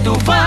jeito vai.